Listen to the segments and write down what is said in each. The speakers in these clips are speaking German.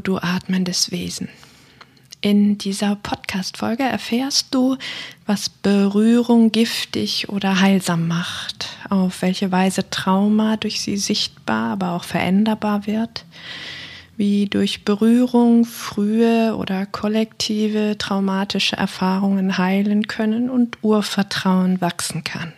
Du atmendes Wesen. In dieser Podcast-Folge erfährst du, was Berührung giftig oder heilsam macht, auf welche Weise Trauma durch sie sichtbar, aber auch veränderbar wird, wie durch Berührung frühe oder kollektive traumatische Erfahrungen heilen können und Urvertrauen wachsen kann.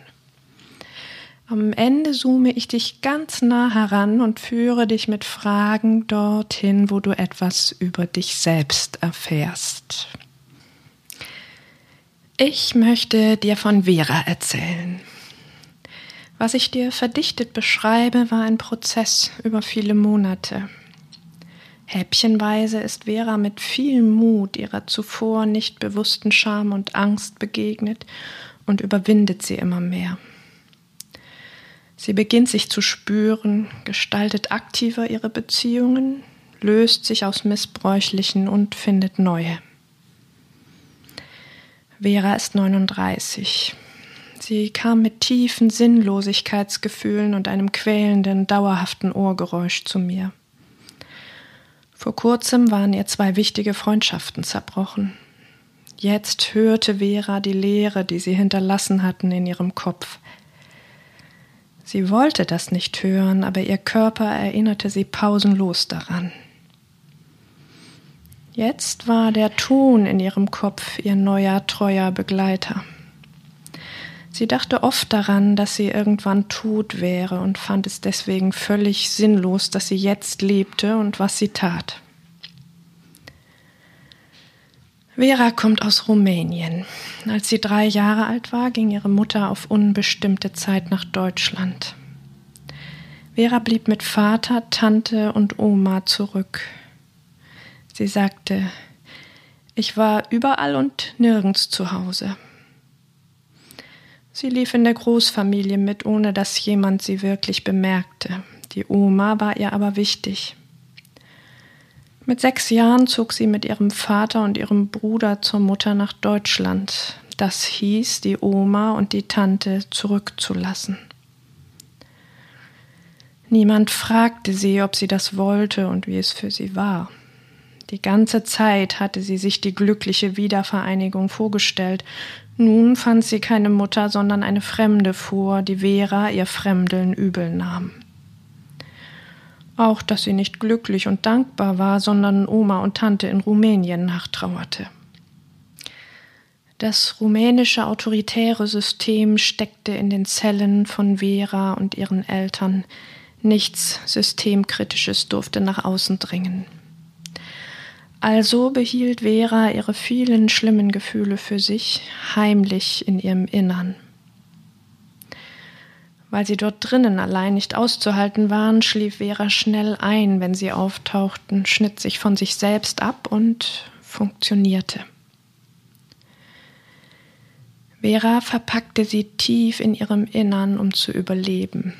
Am Ende zoome ich dich ganz nah heran und führe dich mit Fragen dorthin, wo du etwas über dich selbst erfährst. Ich möchte dir von Vera erzählen. Was ich dir verdichtet beschreibe, war ein Prozess über viele Monate. Häppchenweise ist Vera mit viel Mut ihrer zuvor nicht bewussten Scham und Angst begegnet und überwindet sie immer mehr. Sie beginnt sich zu spüren, gestaltet aktiver ihre Beziehungen, löst sich aus missbräuchlichen und findet neue. Vera ist 39. Sie kam mit tiefen Sinnlosigkeitsgefühlen und einem quälenden, dauerhaften Ohrgeräusch zu mir. Vor kurzem waren ihr zwei wichtige Freundschaften zerbrochen. Jetzt hörte Vera die Leere, die sie hinterlassen hatten, in ihrem Kopf. Sie wollte das nicht hören, aber ihr Körper erinnerte sie pausenlos daran. Jetzt war der Ton in ihrem Kopf ihr neuer, treuer Begleiter. Sie dachte oft daran, dass sie irgendwann tot wäre und fand es deswegen völlig sinnlos, dass sie jetzt lebte und was sie tat. Vera kommt aus Rumänien. Als sie drei Jahre alt war, ging ihre Mutter auf unbestimmte Zeit nach Deutschland. Vera blieb mit Vater, Tante und Oma zurück. Sie sagte, ich war überall und nirgends zu Hause. Sie lief in der Großfamilie mit, ohne dass jemand sie wirklich bemerkte. Die Oma war ihr aber wichtig. Mit sechs Jahren zog sie mit ihrem Vater und ihrem Bruder zur Mutter nach Deutschland. Das hieß, die Oma und die Tante zurückzulassen. Niemand fragte sie, ob sie das wollte und wie es für sie war. Die ganze Zeit hatte sie sich die glückliche Wiedervereinigung vorgestellt. Nun fand sie keine Mutter, sondern eine Fremde vor, die Vera ihr Fremdeln übel nahm. Auch, dass sie nicht glücklich und dankbar war, sondern Oma und Tante in Rumänien nachtrauerte. Das rumänische autoritäre System steckte in den Zellen von Vera und ihren Eltern. Nichts Systemkritisches durfte nach außen dringen. Also behielt Vera ihre vielen schlimmen Gefühle für sich heimlich in ihrem Innern. Weil sie dort drinnen allein nicht auszuhalten waren, schlief Vera schnell ein, wenn sie auftauchten, schnitt sich von sich selbst ab und funktionierte. Vera verpackte sie tief in ihrem Innern, um zu überleben.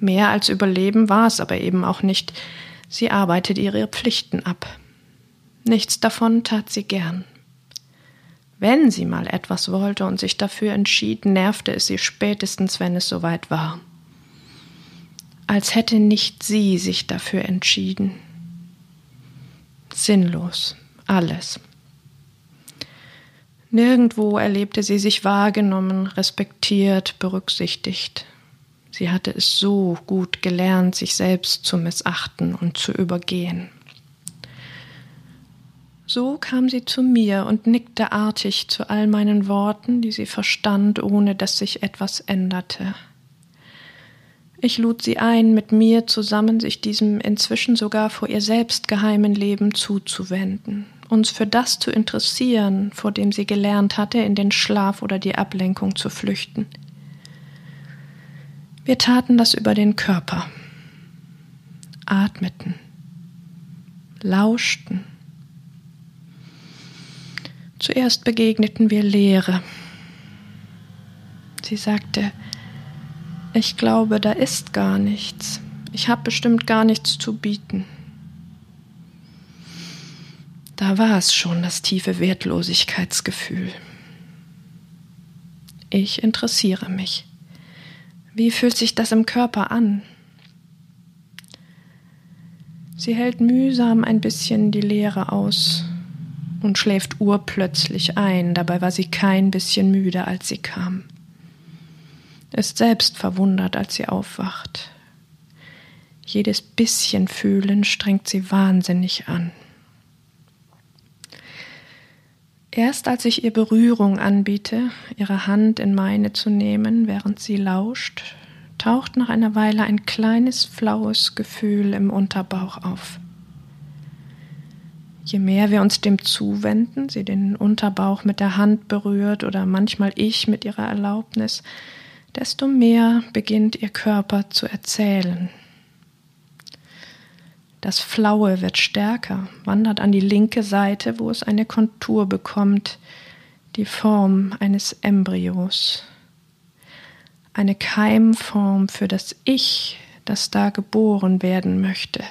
Mehr als überleben war es aber eben auch nicht. Sie arbeitete ihre Pflichten ab. Nichts davon tat sie gern. Wenn sie mal etwas wollte und sich dafür entschied, nervte es sie spätestens, wenn es soweit war. Als hätte nicht sie sich dafür entschieden. Sinnlos, alles. Nirgendwo erlebte sie sich wahrgenommen, respektiert, berücksichtigt. Sie hatte es so gut gelernt, sich selbst zu missachten und zu übergehen. So kam sie zu mir und nickte artig zu all meinen Worten, die sie verstand, ohne dass sich etwas änderte. Ich lud sie ein, mit mir zusammen sich diesem inzwischen sogar vor ihr selbst geheimen Leben zuzuwenden, uns für das zu interessieren, vor dem sie gelernt hatte, in den Schlaf oder die Ablenkung zu flüchten. Wir taten das über den Körper, atmeten, lauschten Zuerst begegneten wir Leere. Sie sagte, ich glaube, da ist gar nichts. Ich habe bestimmt gar nichts zu bieten. Da war es schon, das tiefe Wertlosigkeitsgefühl. Ich interessiere mich. Wie fühlt sich das im Körper an? Sie hält mühsam ein bisschen die Leere aus und schläft urplötzlich ein, dabei war sie kein bisschen müde, als sie kam. Ist selbst verwundert, als sie aufwacht. Jedes bisschen Fühlen strengt sie wahnsinnig an. Erst als ich ihr Berührung anbiete, ihre Hand in meine zu nehmen, während sie lauscht, taucht nach einer Weile ein kleines flaues Gefühl im Unterbauch auf. Je mehr wir uns dem zuwenden, sie den Unterbauch mit der Hand berührt oder manchmal ich mit ihrer Erlaubnis, desto mehr beginnt ihr Körper zu erzählen, das Flaue wird stärker, wandert an die linke Seite, wo es eine Kontur bekommt, die Form eines Embryos. Eine Keimform für das Ich, das da geboren werden möchte.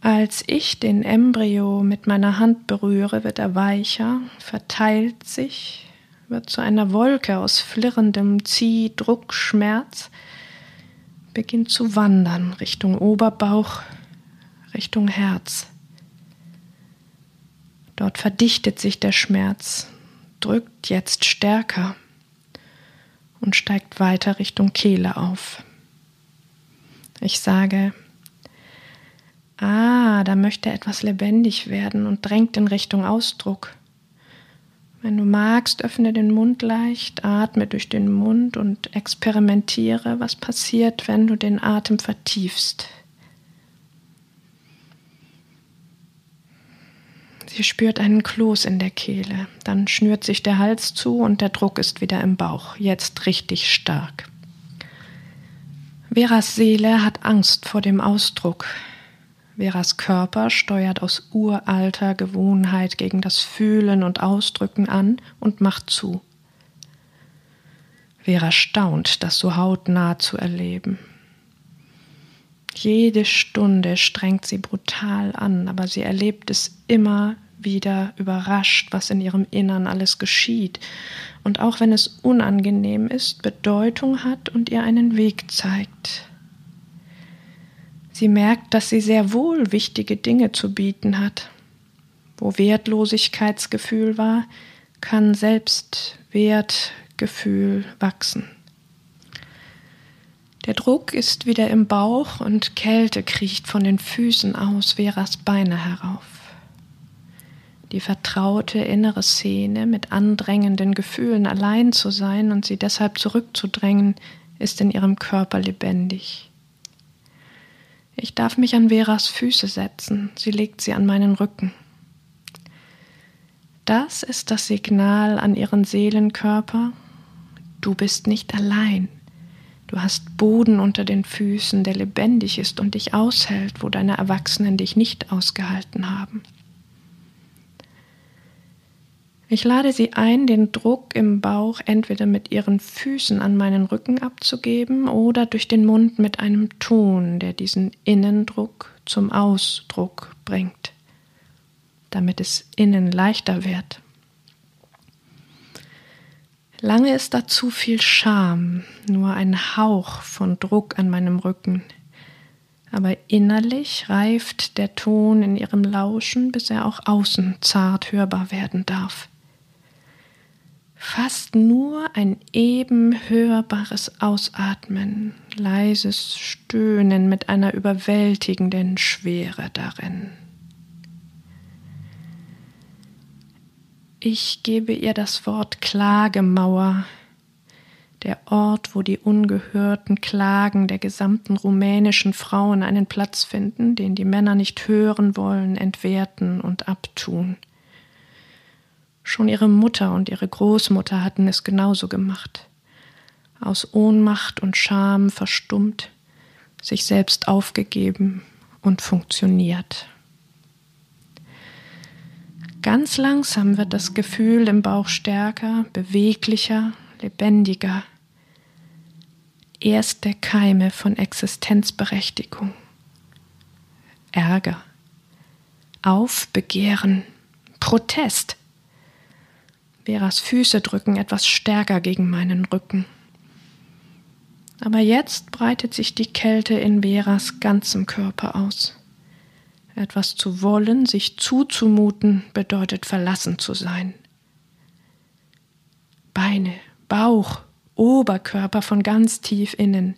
Als ich den Embryo mit meiner Hand berühre, wird er weicher, verteilt sich, wird zu einer Wolke aus flirrendem Zieh, Druck, Schmerz, beginnt zu wandern Richtung Oberbauch, Richtung Herz. Dort verdichtet sich der Schmerz, drückt jetzt stärker und steigt weiter Richtung Kehle auf. Ich sage, ah, da möchte etwas lebendig werden und drängt in Richtung Ausdruck. Wenn du magst, öffne den Mund leicht, atme durch den Mund und experimentiere, was passiert, wenn du den Atem vertiefst. Sie spürt einen Kloß in der Kehle, dann schnürt sich der Hals zu und der Druck ist wieder im Bauch, jetzt richtig stark. Veras Seele hat Angst vor dem Ausdruck, Veras Körper steuert aus uralter Gewohnheit gegen das Fühlen und Ausdrücken an und macht zu. Vera staunt, das so hautnah zu erleben. Jede Stunde strengt sie brutal an, aber sie erlebt es immer wieder überrascht, was in ihrem Innern alles geschieht und auch wenn es unangenehm ist, Bedeutung hat und ihr einen Weg zeigt. Sie merkt, dass sie sehr wohl wichtige Dinge zu bieten hat. Wo Wertlosigkeitsgefühl war, kann Selbstwertgefühl wachsen. Der Druck ist wieder im Bauch und Kälte kriecht von den Füßen aus Veras Beine herauf. Die vertraute innere Szene, mit andrängenden Gefühlen allein zu sein und sie deshalb zurückzudrängen, ist in ihrem Körper lebendig. Ich darf mich an Veras Füße setzen, sie legt sie an meinen Rücken. Das ist das Signal an ihren Seelenkörper, du bist nicht allein. Du hast Boden unter den Füßen, der lebendig ist und dich aushält, wo deine Erwachsenen dich nicht ausgehalten haben. Ich lade sie ein, den Druck im Bauch entweder mit ihren Füßen an meinen Rücken abzugeben oder durch den Mund mit einem Ton, der diesen Innendruck zum Ausdruck bringt, damit es innen leichter wird. Lange ist da zu viel Scham, nur ein Hauch von Druck an meinem Rücken. Aber innerlich reift der Ton in ihrem Lauschen, bis er auch außen zart hörbar werden darf fast nur ein eben hörbares Ausatmen, leises Stöhnen mit einer überwältigenden Schwere darin. Ich gebe ihr das Wort Klagemauer, der Ort, wo die ungehörten Klagen der gesamten rumänischen Frauen einen Platz finden, den die Männer nicht hören wollen, entwerten und abtun. Schon ihre Mutter und ihre Großmutter hatten es genauso gemacht. Aus Ohnmacht und Scham verstummt, sich selbst aufgegeben und funktioniert. Ganz langsam wird das Gefühl im Bauch stärker, beweglicher, lebendiger. Erste Keime von Existenzberechtigung. Ärger. Aufbegehren. Protest. Veras Füße drücken etwas stärker gegen meinen Rücken. Aber jetzt breitet sich die Kälte in Veras ganzem Körper aus. Etwas zu wollen, sich zuzumuten, bedeutet verlassen zu sein. Beine, Bauch, Oberkörper von ganz tief innen.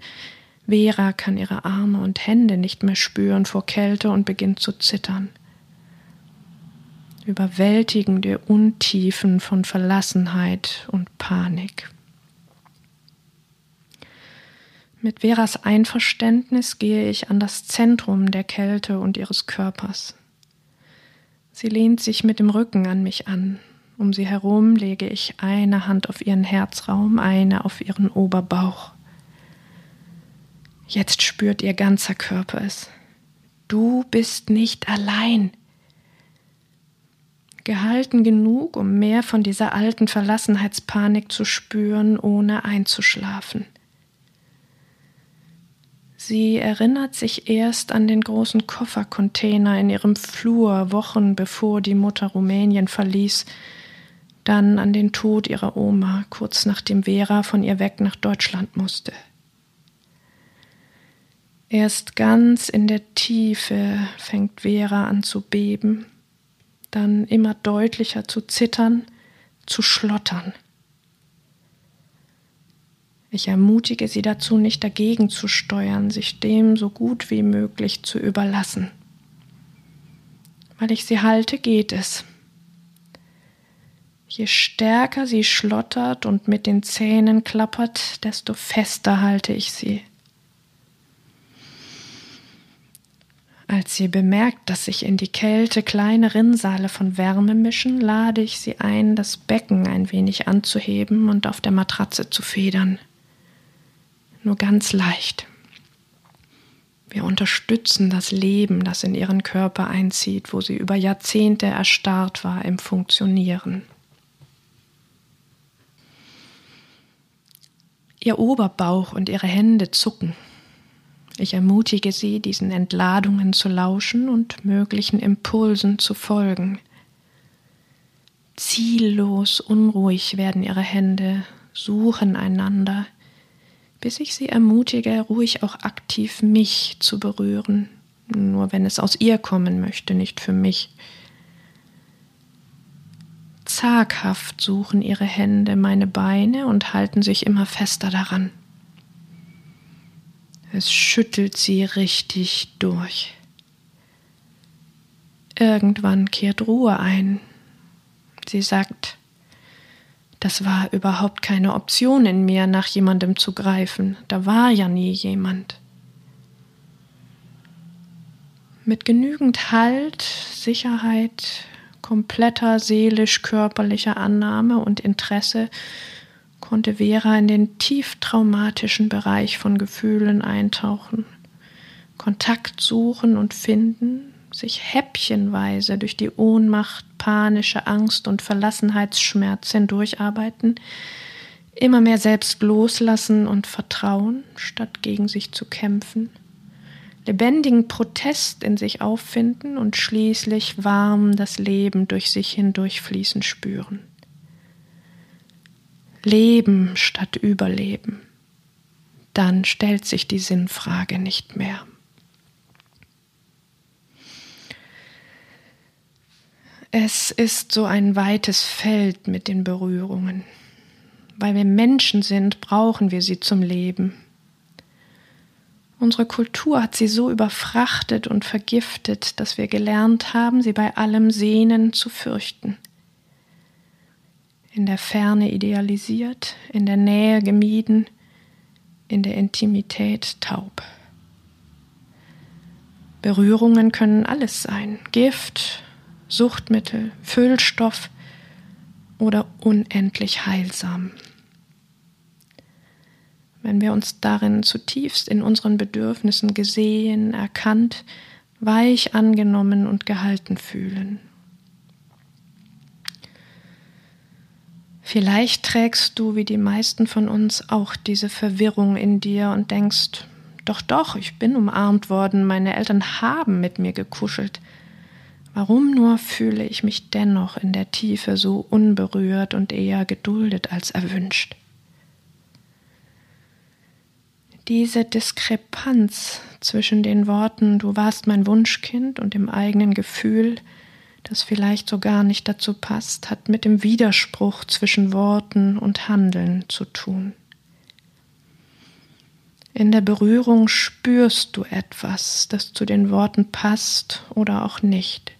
Vera kann ihre Arme und Hände nicht mehr spüren vor Kälte und beginnt zu zittern. Überwältigende Untiefen von Verlassenheit und Panik. Mit Veras Einverständnis gehe ich an das Zentrum der Kälte und ihres Körpers. Sie lehnt sich mit dem Rücken an mich an. Um sie herum lege ich eine Hand auf ihren Herzraum, eine auf ihren Oberbauch. Jetzt spürt ihr ganzer Körper es. Du bist nicht allein. Gehalten genug, um mehr von dieser alten Verlassenheitspanik zu spüren, ohne einzuschlafen. Sie erinnert sich erst an den großen Koffercontainer in ihrem Flur Wochen bevor die Mutter Rumänien verließ, dann an den Tod ihrer Oma, kurz nachdem Vera von ihr weg nach Deutschland musste. Erst ganz in der Tiefe fängt Vera an zu beben, dann immer deutlicher zu zittern, zu schlottern. Ich ermutige sie dazu, nicht dagegen zu steuern, sich dem so gut wie möglich zu überlassen. Weil ich sie halte, geht es. Je stärker sie schlottert und mit den Zähnen klappert, desto fester halte ich sie. Als sie bemerkt, dass sich in die Kälte kleine Rinnsale von Wärme mischen, lade ich sie ein, das Becken ein wenig anzuheben und auf der Matratze zu federn nur ganz leicht. Wir unterstützen das Leben, das in ihren Körper einzieht, wo sie über Jahrzehnte erstarrt war im Funktionieren. Ihr Oberbauch und ihre Hände zucken. Ich ermutige sie, diesen Entladungen zu lauschen und möglichen Impulsen zu folgen. Ziellos unruhig werden ihre Hände, suchen einander, bis ich sie ermutige, ruhig auch aktiv mich zu berühren, nur wenn es aus ihr kommen möchte, nicht für mich. Zaghaft suchen ihre Hände meine Beine und halten sich immer fester daran. Es schüttelt sie richtig durch. Irgendwann kehrt Ruhe ein. Sie sagt, das war überhaupt keine Option in mir, nach jemandem zu greifen. Da war ja nie jemand. Mit genügend Halt, Sicherheit, kompletter seelisch-körperlicher Annahme und Interesse konnte Vera in den tief traumatischen Bereich von Gefühlen eintauchen, Kontakt suchen und finden, sich häppchenweise durch die Ohnmacht, panische Angst und Verlassenheitsschmerz hindurcharbeiten, immer mehr selbst loslassen und vertrauen, statt gegen sich zu kämpfen, lebendigen Protest in sich auffinden und schließlich warm das Leben durch sich hindurchfließen spüren. Leben statt Überleben. Dann stellt sich die Sinnfrage nicht mehr. Es ist so ein weites Feld mit den Berührungen. Weil wir Menschen sind, brauchen wir sie zum Leben. Unsere Kultur hat sie so überfrachtet und vergiftet, dass wir gelernt haben, sie bei allem Sehnen zu fürchten. In der Ferne idealisiert, in der Nähe gemieden, in der Intimität taub. Berührungen können alles sein, Gift, Suchtmittel, Füllstoff oder unendlich heilsam. Wenn wir uns darin zutiefst in unseren Bedürfnissen gesehen, erkannt, weich angenommen und gehalten fühlen. Vielleicht trägst du, wie die meisten von uns, auch diese Verwirrung in dir und denkst, doch, doch, ich bin umarmt worden, meine Eltern haben mit mir gekuschelt. Warum nur fühle ich mich dennoch in der Tiefe so unberührt und eher geduldet als erwünscht? Diese Diskrepanz zwischen den Worten Du warst mein Wunschkind und dem eigenen Gefühl, das vielleicht so gar nicht dazu passt, hat mit dem Widerspruch zwischen Worten und Handeln zu tun. In der Berührung spürst du etwas, das zu den Worten passt oder auch nicht.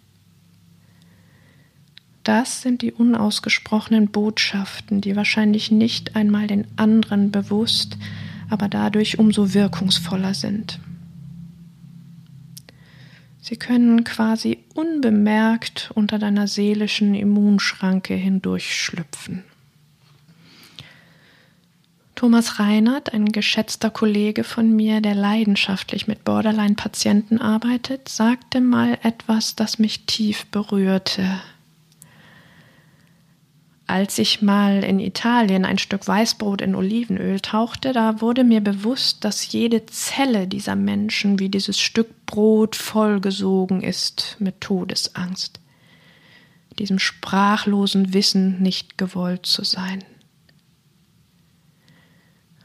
Das sind die unausgesprochenen Botschaften, die wahrscheinlich nicht einmal den anderen bewusst, aber dadurch umso wirkungsvoller sind. Sie können quasi unbemerkt unter deiner seelischen Immunschranke hindurchschlüpfen. Thomas Reinhardt, ein geschätzter Kollege von mir, der leidenschaftlich mit Borderline-Patienten arbeitet, sagte mal etwas, das mich tief berührte als ich mal in Italien ein Stück Weißbrot in Olivenöl tauchte, da wurde mir bewusst, dass jede Zelle dieser Menschen wie dieses Stück Brot vollgesogen ist mit Todesangst, diesem sprachlosen Wissen nicht gewollt zu sein.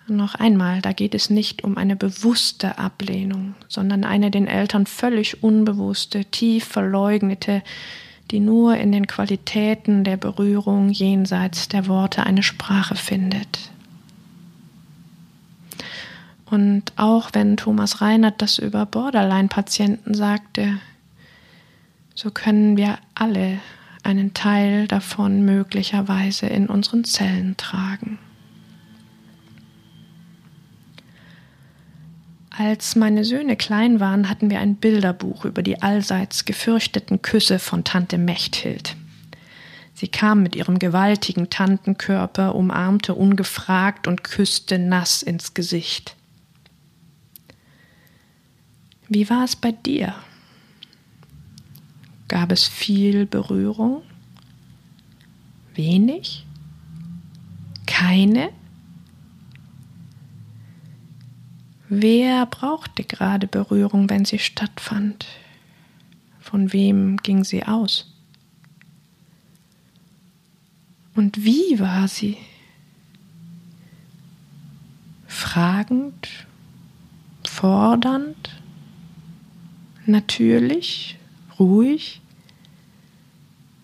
Noch einmal, da geht es nicht um eine bewusste Ablehnung, sondern eine den Eltern völlig unbewusste, tief verleugnete, die nur in den Qualitäten der Berührung jenseits der Worte eine Sprache findet. Und auch wenn Thomas Reinhardt das über Borderline-Patienten sagte, so können wir alle einen Teil davon möglicherweise in unseren Zellen tragen. Als meine Söhne klein waren, hatten wir ein Bilderbuch über die allseits gefürchteten Küsse von Tante Mechthild. Sie kam mit ihrem gewaltigen Tantenkörper, umarmte ungefragt und küsste nass ins Gesicht. Wie war es bei dir? Gab es viel Berührung? Wenig? Keine? Wer brauchte gerade Berührung, wenn sie stattfand? Von wem ging sie aus? Und wie war sie? Fragend, fordernd, natürlich, ruhig,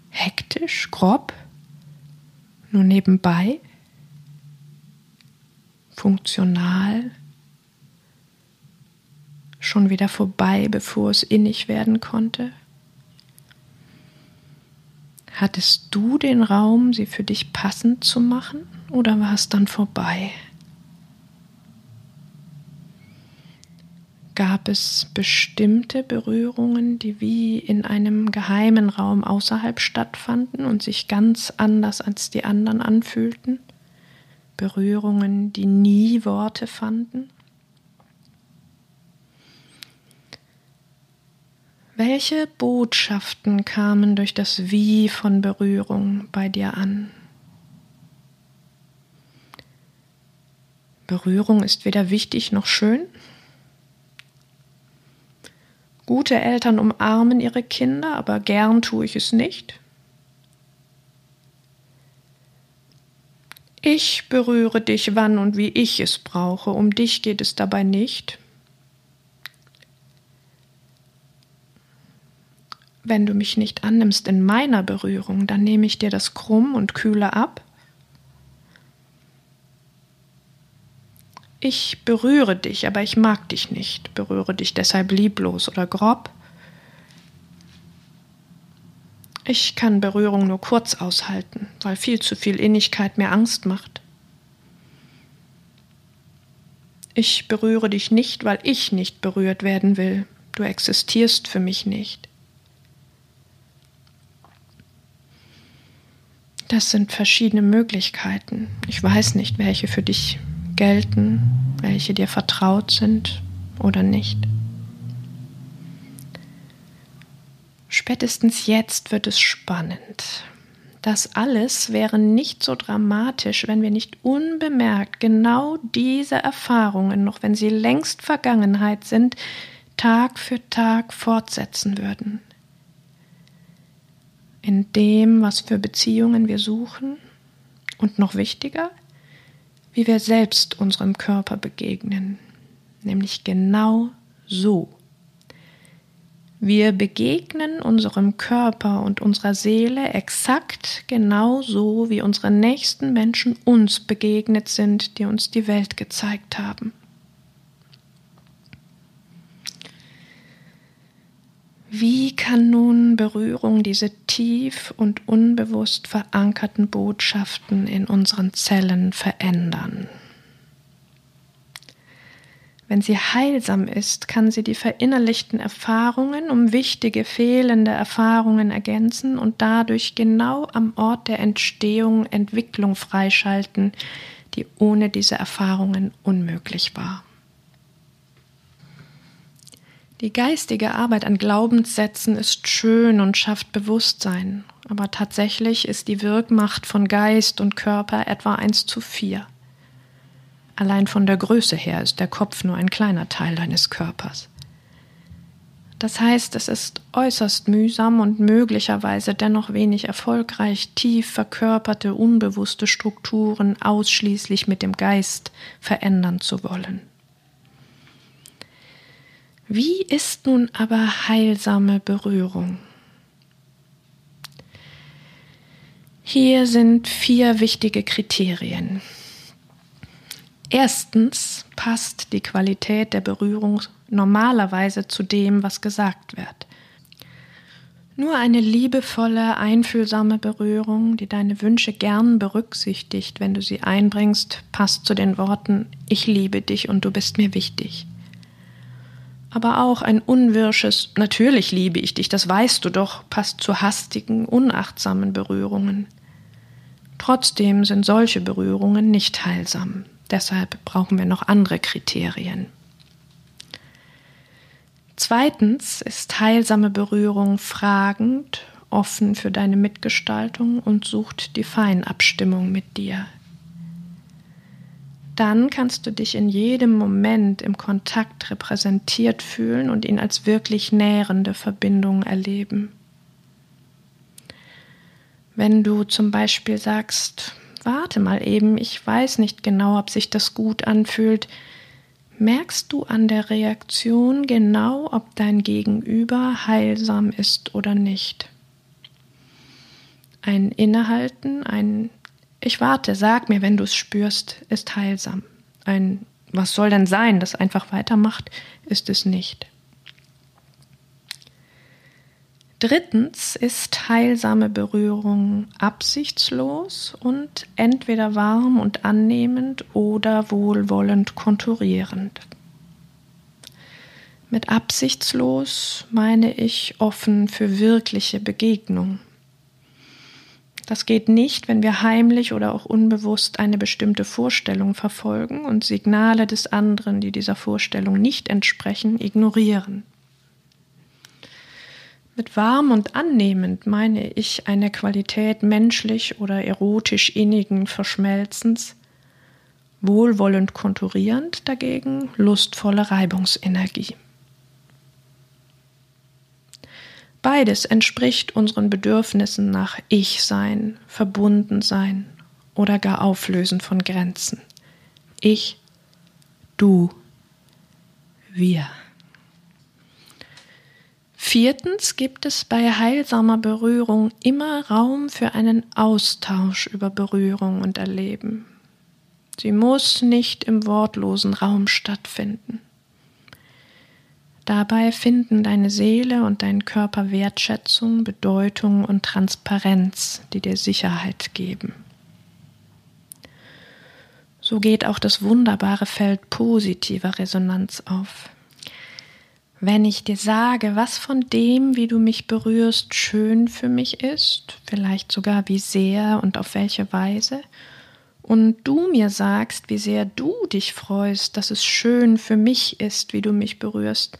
hektisch, grob, nur nebenbei, funktional, schon wieder vorbei, bevor es innig werden konnte? Hattest du den Raum, sie für dich passend zu machen, oder war es dann vorbei? Gab es bestimmte Berührungen, die wie in einem geheimen Raum außerhalb stattfanden und sich ganz anders als die anderen anfühlten? Berührungen, die nie Worte fanden? Welche Botschaften kamen durch das Wie von Berührung bei dir an? Berührung ist weder wichtig noch schön. Gute Eltern umarmen ihre Kinder, aber gern tue ich es nicht. Ich berühre dich, wann und wie ich es brauche. Um dich geht es dabei nicht. Wenn du mich nicht annimmst in meiner Berührung, dann nehme ich dir das krumm und kühle ab. Ich berühre dich, aber ich mag dich nicht, berühre dich deshalb lieblos oder grob. Ich kann Berührung nur kurz aushalten, weil viel zu viel Innigkeit mir Angst macht. Ich berühre dich nicht, weil ich nicht berührt werden will. Du existierst für mich nicht. Das sind verschiedene Möglichkeiten. Ich weiß nicht, welche für dich gelten, welche dir vertraut sind oder nicht. Spätestens jetzt wird es spannend, Das alles wäre nicht so dramatisch, wenn wir nicht unbemerkt genau diese Erfahrungen, noch wenn sie längst Vergangenheit sind, Tag für Tag fortsetzen würden. In dem, was für Beziehungen wir suchen und noch wichtiger, wie wir selbst unserem Körper begegnen, nämlich genau so. Wir begegnen unserem Körper und unserer Seele exakt genauso, wie unsere nächsten Menschen uns begegnet sind, die uns die Welt gezeigt haben. Wie kann nun Berührung diese tief und unbewusst verankerten Botschaften in unseren Zellen verändern? Wenn sie heilsam ist, kann sie die verinnerlichten Erfahrungen um wichtige fehlende Erfahrungen ergänzen und dadurch genau am Ort der Entstehung Entwicklung freischalten, die ohne diese Erfahrungen unmöglich war. Die geistige Arbeit an Glaubenssätzen ist schön und schafft Bewusstsein, aber tatsächlich ist die Wirkmacht von Geist und Körper etwa 1 zu 4. Allein von der Größe her ist der Kopf nur ein kleiner Teil deines Körpers. Das heißt, es ist äußerst mühsam und möglicherweise dennoch wenig erfolgreich, tief verkörperte, unbewusste Strukturen ausschließlich mit dem Geist verändern zu wollen. Wie ist nun aber heilsame Berührung? Hier sind vier wichtige Kriterien. Erstens passt die Qualität der Berührung normalerweise zu dem, was gesagt wird. Nur eine liebevolle, einfühlsame Berührung, die deine Wünsche gern berücksichtigt, wenn du sie einbringst, passt zu den Worten Ich liebe dich und du bist mir wichtig. Aber auch ein unwirsches Natürlich liebe ich dich, das weißt du doch, passt zu hastigen, unachtsamen Berührungen. Trotzdem sind solche Berührungen nicht heilsam. Deshalb brauchen wir noch andere Kriterien. Zweitens ist heilsame Berührung fragend, offen für deine Mitgestaltung und sucht die Feinabstimmung mit dir. Dann kannst du dich in jedem Moment im Kontakt repräsentiert fühlen und ihn als wirklich nährende Verbindung erleben. Wenn du zum Beispiel sagst, warte mal eben, ich weiß nicht genau, ob sich das gut anfühlt. Merkst du an der Reaktion genau, ob dein Gegenüber heilsam ist oder nicht? Ein Innehalten, ein Ich warte, sag mir, wenn du es spürst, ist heilsam. Ein Was soll denn sein, das einfach weitermacht, ist es nicht. Drittens ist heilsame Berührung absichtslos und entweder warm und annehmend oder wohlwollend konturierend. Mit absichtslos meine ich offen für wirkliche Begegnung. Das geht nicht, wenn wir heimlich oder auch unbewusst eine bestimmte Vorstellung verfolgen und Signale des anderen, die dieser Vorstellung nicht entsprechen, ignorieren. Mit warm und annehmend meine ich eine Qualität menschlich oder erotisch innigen Verschmelzens, wohlwollend konturierend dagegen lustvolle Reibungsenergie. Beides entspricht unseren Bedürfnissen nach Ich-Sein, Verbundensein oder gar Auflösen von Grenzen. Ich, du, wir. Viertens gibt es bei heilsamer Berührung immer Raum für einen Austausch über Berührung und Erleben. Sie muss nicht im wortlosen Raum stattfinden. Dabei finden deine Seele und dein Körper Wertschätzung, Bedeutung und Transparenz, die dir Sicherheit geben. So geht auch das wunderbare Feld positiver Resonanz auf. Wenn ich dir sage, was von dem, wie du mich berührst, schön für mich ist, vielleicht sogar wie sehr und auf welche Weise, und du mir sagst, wie sehr du dich freust, dass es schön für mich ist, wie du mich berührst,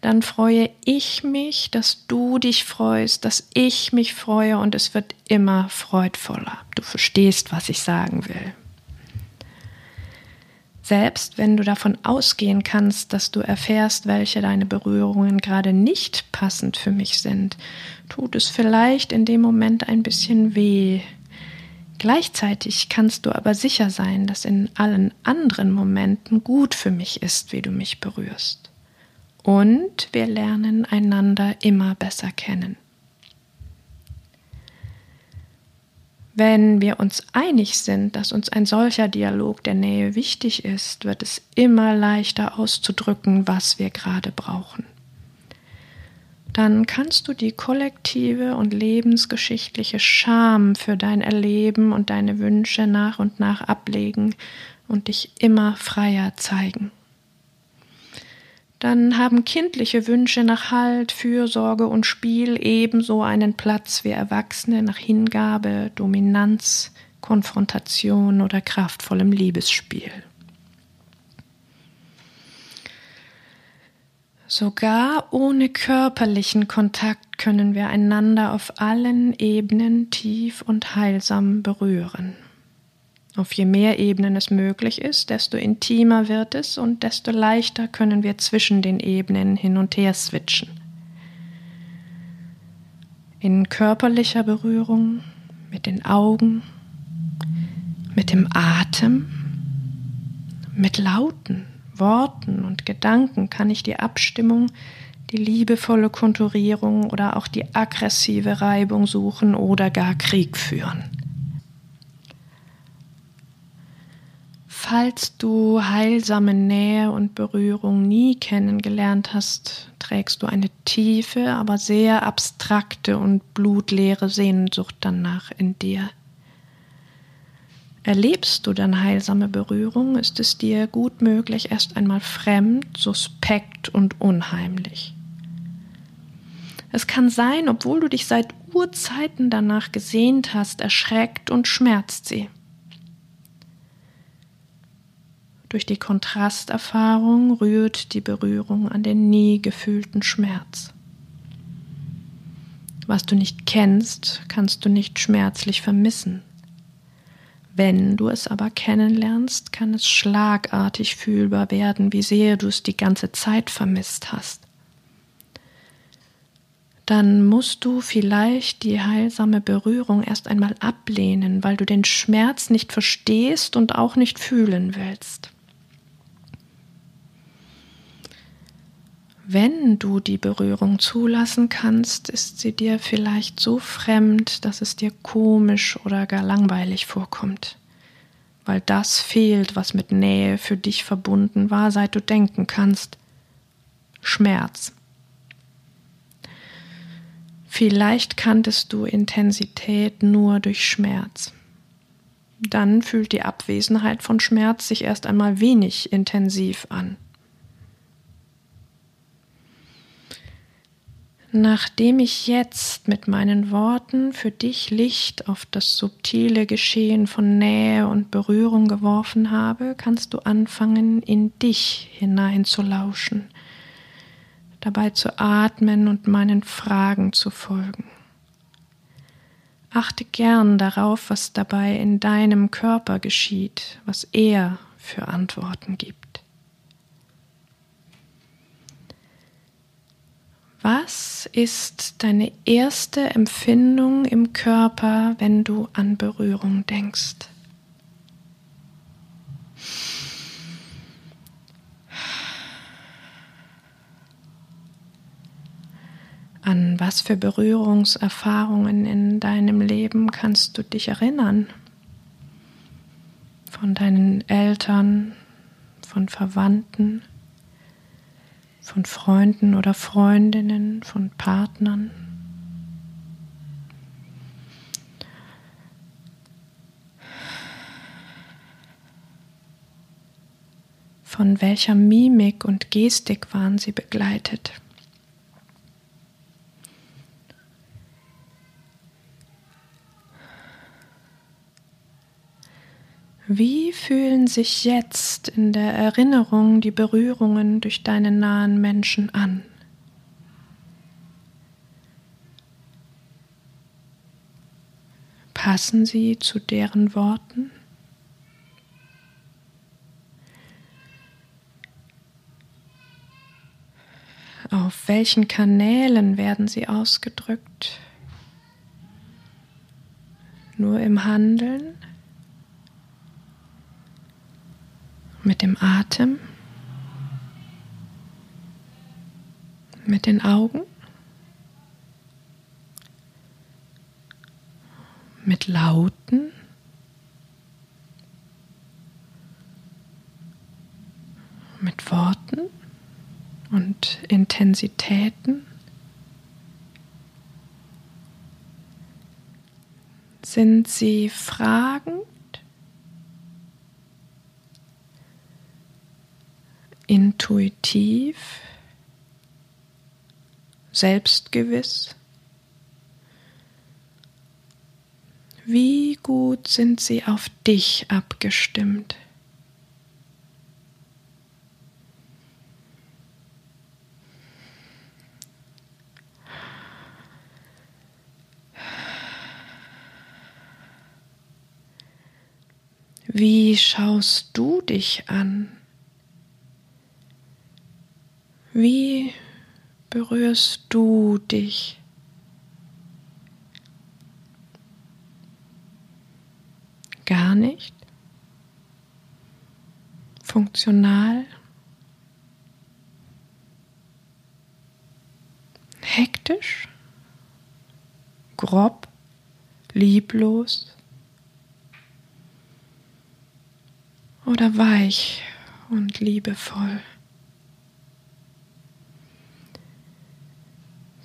dann freue ich mich, dass du dich freust, dass ich mich freue und es wird immer freudvoller. Du verstehst, was ich sagen will. Selbst wenn du davon ausgehen kannst, dass du erfährst, welche deine Berührungen gerade nicht passend für mich sind, tut es vielleicht in dem Moment ein bisschen weh, Gleichzeitig kannst du aber sicher sein, dass in allen anderen Momenten gut für mich ist, wie du mich berührst. Und wir lernen einander immer besser kennen. Wenn wir uns einig sind, dass uns ein solcher Dialog der Nähe wichtig ist, wird es immer leichter auszudrücken, was wir gerade brauchen dann kannst du die kollektive und lebensgeschichtliche Scham für dein Erleben und deine Wünsche nach und nach ablegen und dich immer freier zeigen. Dann haben kindliche Wünsche nach Halt, Fürsorge und Spiel ebenso einen Platz wie Erwachsene nach Hingabe, Dominanz, Konfrontation oder kraftvollem Liebesspiel. Sogar ohne körperlichen Kontakt können wir einander auf allen Ebenen tief und heilsam berühren. Auf je mehr Ebenen es möglich ist, desto intimer wird es und desto leichter können wir zwischen den Ebenen hin und her switchen. In körperlicher Berührung, mit den Augen, mit dem Atem, mit Lauten Worten und Gedanken kann ich die Abstimmung, die liebevolle Konturierung oder auch die aggressive Reibung suchen oder gar Krieg führen. Falls du heilsame Nähe und Berührung nie kennengelernt hast, trägst du eine tiefe, aber sehr abstrakte und blutleere Sehnsucht danach in dir. Erlebst du dann heilsame Berührung, ist es dir gut möglich erst einmal fremd, suspekt und unheimlich. Es kann sein, obwohl du dich seit Urzeiten danach gesehnt hast, erschreckt und schmerzt sie. Durch die Kontrasterfahrung rührt die Berührung an den nie gefühlten Schmerz. Was du nicht kennst, kannst du nicht schmerzlich vermissen. Wenn du es aber kennenlernst, kann es schlagartig fühlbar werden, wie sehr du es die ganze Zeit vermisst hast. Dann musst du vielleicht die heilsame Berührung erst einmal ablehnen, weil du den Schmerz nicht verstehst und auch nicht fühlen willst. Wenn du die Berührung zulassen kannst, ist sie dir vielleicht so fremd, dass es dir komisch oder gar langweilig vorkommt, weil das fehlt, was mit Nähe für dich verbunden war, seit du denken kannst. Schmerz. Vielleicht kanntest du Intensität nur durch Schmerz. Dann fühlt die Abwesenheit von Schmerz sich erst einmal wenig intensiv an. Nachdem ich jetzt mit meinen Worten für dich Licht auf das subtile Geschehen von Nähe und Berührung geworfen habe, kannst du anfangen, in dich hineinzulauschen, dabei zu atmen und meinen Fragen zu folgen. Achte gern darauf, was dabei in deinem Körper geschieht, was er für Antworten gibt. Was ist deine erste Empfindung im Körper, wenn du an Berührung denkst? An was für Berührungserfahrungen in deinem Leben kannst du dich erinnern? Von deinen Eltern, von Verwandten? Von Freunden oder Freundinnen, von Partnern. Von welcher Mimik und Gestik waren sie begleitet? Wie fühlen sich jetzt in der Erinnerung die Berührungen durch deine nahen Menschen an? Passen sie zu deren Worten? Auf welchen Kanälen werden sie ausgedrückt? Nur im Handeln? Mit dem Atem? Mit den Augen? Mit Lauten? Mit Worten? und Intensitäten sind sie fragend, intuitiv, selbstgewiss. Wie gut sind sie auf dich abgestimmt? Wie schaust du dich an? Wie berührst du dich? Gar nicht? Funktional? Hektisch? Grob? Lieblos? oder weich und liebevoll?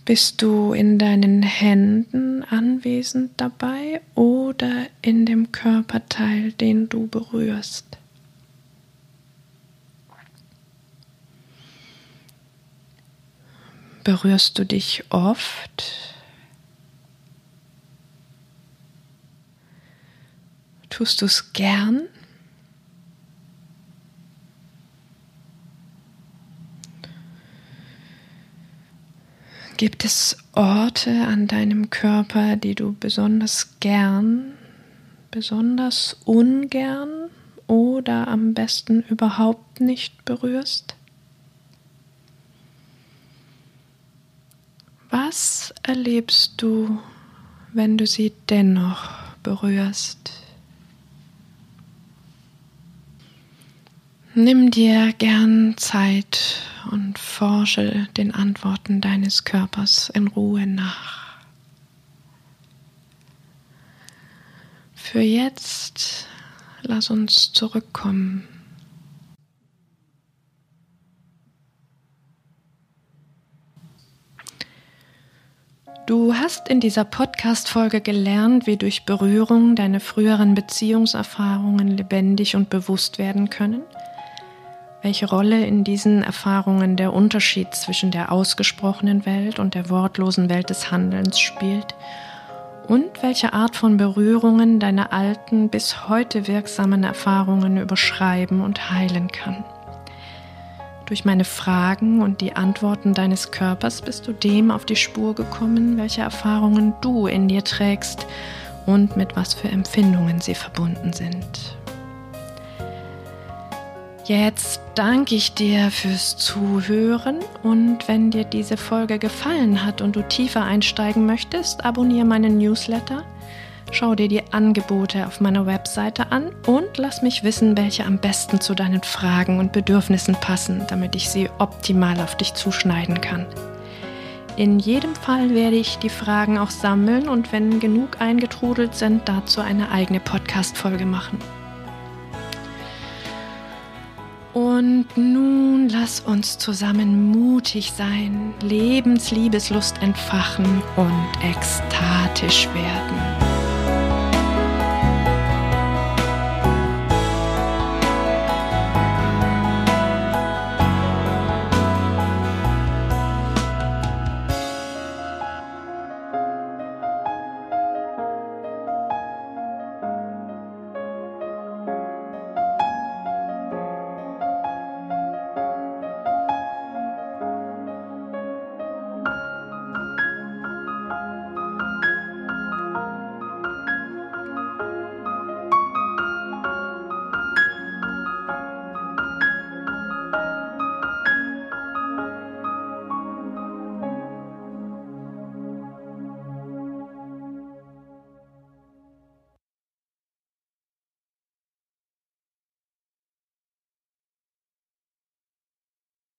Bist du in deinen Händen anwesend dabei oder in dem Körperteil, den du berührst? Berührst du dich oft? Tust du es gern? Gibt es Orte an deinem Körper, die du besonders gern, besonders ungern oder am besten überhaupt nicht berührst? Was erlebst du, wenn du sie dennoch berührst? Nimm dir gern Zeit und forsche den Antworten deines Körpers in Ruhe nach. Für jetzt lass uns zurückkommen. Du hast in dieser Podcast-Folge gelernt, wie durch Berührung deine früheren Beziehungserfahrungen lebendig und bewusst werden können – welche Rolle in diesen Erfahrungen der Unterschied zwischen der ausgesprochenen Welt und der wortlosen Welt des Handelns spielt und welche Art von Berührungen deine alten, bis heute wirksamen Erfahrungen überschreiben und heilen kann. Durch meine Fragen und die Antworten deines Körpers bist du dem auf die Spur gekommen, welche Erfahrungen du in dir trägst und mit was für Empfindungen sie verbunden sind. Jetzt danke ich dir fürs Zuhören und wenn dir diese Folge gefallen hat und du tiefer einsteigen möchtest, abonniere meinen Newsletter, schau dir die Angebote auf meiner Webseite an und lass mich wissen, welche am besten zu deinen Fragen und Bedürfnissen passen, damit ich sie optimal auf dich zuschneiden kann. In jedem Fall werde ich die Fragen auch sammeln und wenn genug eingetrudelt sind, dazu eine eigene Podcast-Folge machen. Und nun lass uns zusammen mutig sein, Lebensliebeslust entfachen und ekstatisch werden.